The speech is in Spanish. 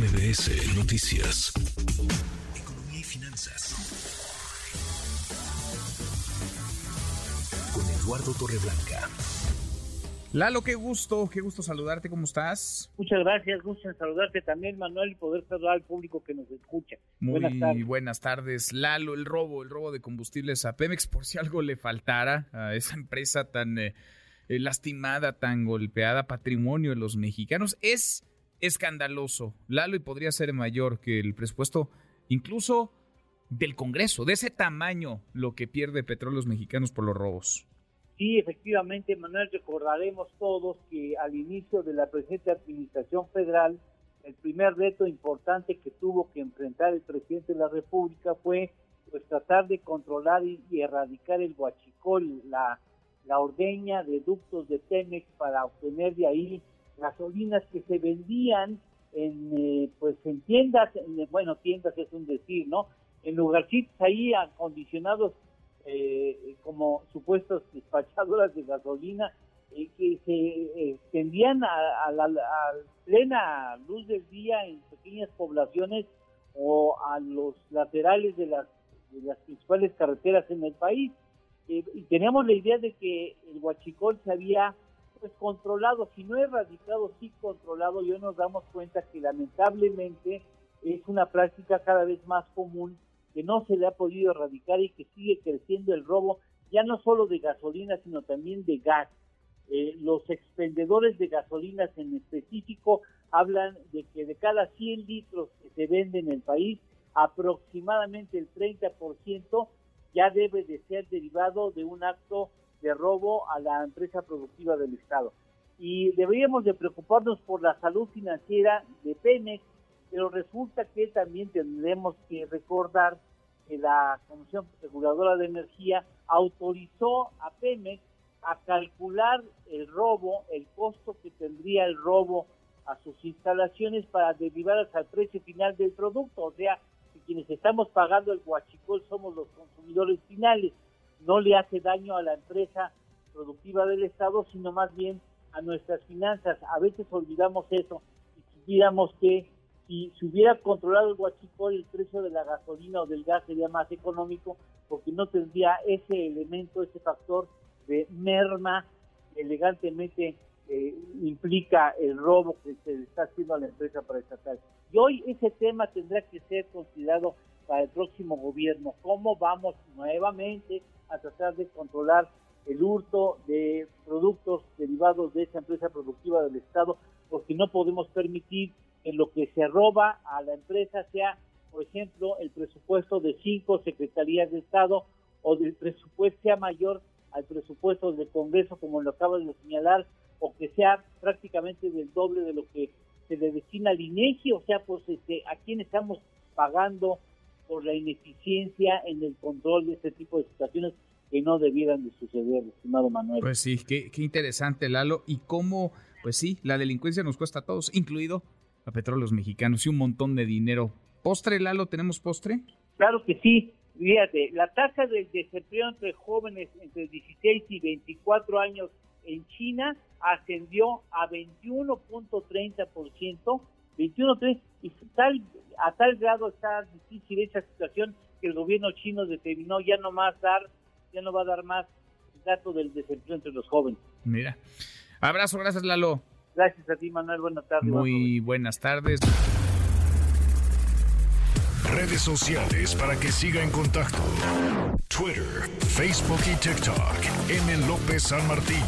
MBS Noticias. Economía y finanzas. Con Eduardo Torreblanca. Lalo, qué gusto, qué gusto saludarte, ¿cómo estás? Muchas gracias, gusto en saludarte también, Manuel, y poder saludar al público que nos escucha. Muy buenas tardes. buenas tardes. Lalo, el robo, el robo de combustibles a Pemex, por si algo le faltara a esa empresa tan eh, eh, lastimada, tan golpeada, patrimonio de los mexicanos, es escandaloso. Lalo, y podría ser mayor que el presupuesto, incluso del Congreso, de ese tamaño, lo que pierde petróleos mexicanos por los robos. Sí, efectivamente, Manuel, recordaremos todos que al inicio de la presente administración federal, el primer reto importante que tuvo que enfrentar el presidente de la República fue pues tratar de controlar y, erradicar el huachicol, la, la ordeña de ductos de Temex para obtener de ahí gasolinas que se vendían en eh, pues en tiendas, bueno, tiendas es un decir, ¿no? En lugarcitos ahí acondicionados eh, como supuestos despachadoras de gasolina eh, que se extendían a, la plena luz del día en pequeñas poblaciones o a los laterales de las, de las principales carreteras en el país. y teníamos la idea de que el huachicol se había pues controlado, si no erradicado, sí controlado, y nos damos cuenta que lamentablemente es una práctica cada vez más común que no se le ha podido erradicar y que sigue creciendo el robo, ya no solo de gasolina, sino también de gas. Eh, los expendedores de gasolinas en específico hablan de que de cada 100 litros que se venden en el país, aproximadamente el 30% ya debe de ser derivado de un acto de robo a la empresa productiva del Estado. Y deberíamos de preocuparnos por la salud financiera de Pemex, pero resulta que también tendremos que recordar que la Comisión Reguladora de Energía autorizó a Pemex a calcular el robo, el costo que tendría el robo a sus instalaciones para derivar al precio final del producto. O sea, que quienes estamos pagando el guachicol somos los consumidores finales. No le hace daño a la empresa productiva del Estado, sino más bien a nuestras finanzas. A veces olvidamos eso y quisiéramos que si se hubiera controlado el huachicol, el precio de la gasolina o del gas sería más económico porque no tendría ese elemento, ese factor de merma elegantemente eh, implica el robo que se está haciendo a la empresa para estatal. Y hoy ese tema tendrá que ser considerado para el próximo gobierno. ¿Cómo vamos nuevamente a tratar de controlar el hurto de productos derivados de esa empresa productiva del Estado? Porque no podemos permitir en lo que se roba a la empresa sea, por ejemplo, el presupuesto de cinco secretarías de Estado o del presupuesto sea mayor al presupuesto del Congreso, como lo acabas de señalar, o que sea prácticamente del doble de lo que se le destina al INEGI, o sea, pues este, a quién estamos pagando por la ineficiencia en el control de este tipo de situaciones que no debieran de suceder, estimado Manuel. Pues sí, qué, qué interesante, Lalo, y cómo, pues sí, la delincuencia nos cuesta a todos, incluido a petróleos mexicanos y un montón de dinero. ¿Postre, Lalo? ¿Tenemos postre? Claro que sí. Fíjate, la tasa de desempleo entre jóvenes entre 16 y 24 años en China ascendió a 21.30%, 21.30%, y tal, a tal grado está difícil esa situación que el gobierno chino determinó ya no más dar, ya no va a dar más datos del desempleo entre los jóvenes. Mira. Abrazo, gracias Lalo. Gracias a ti, Manuel. Buenas tardes. Muy buenas tardes. Redes sociales para que siga en contacto: Twitter, Facebook y TikTok. M. López San Martín.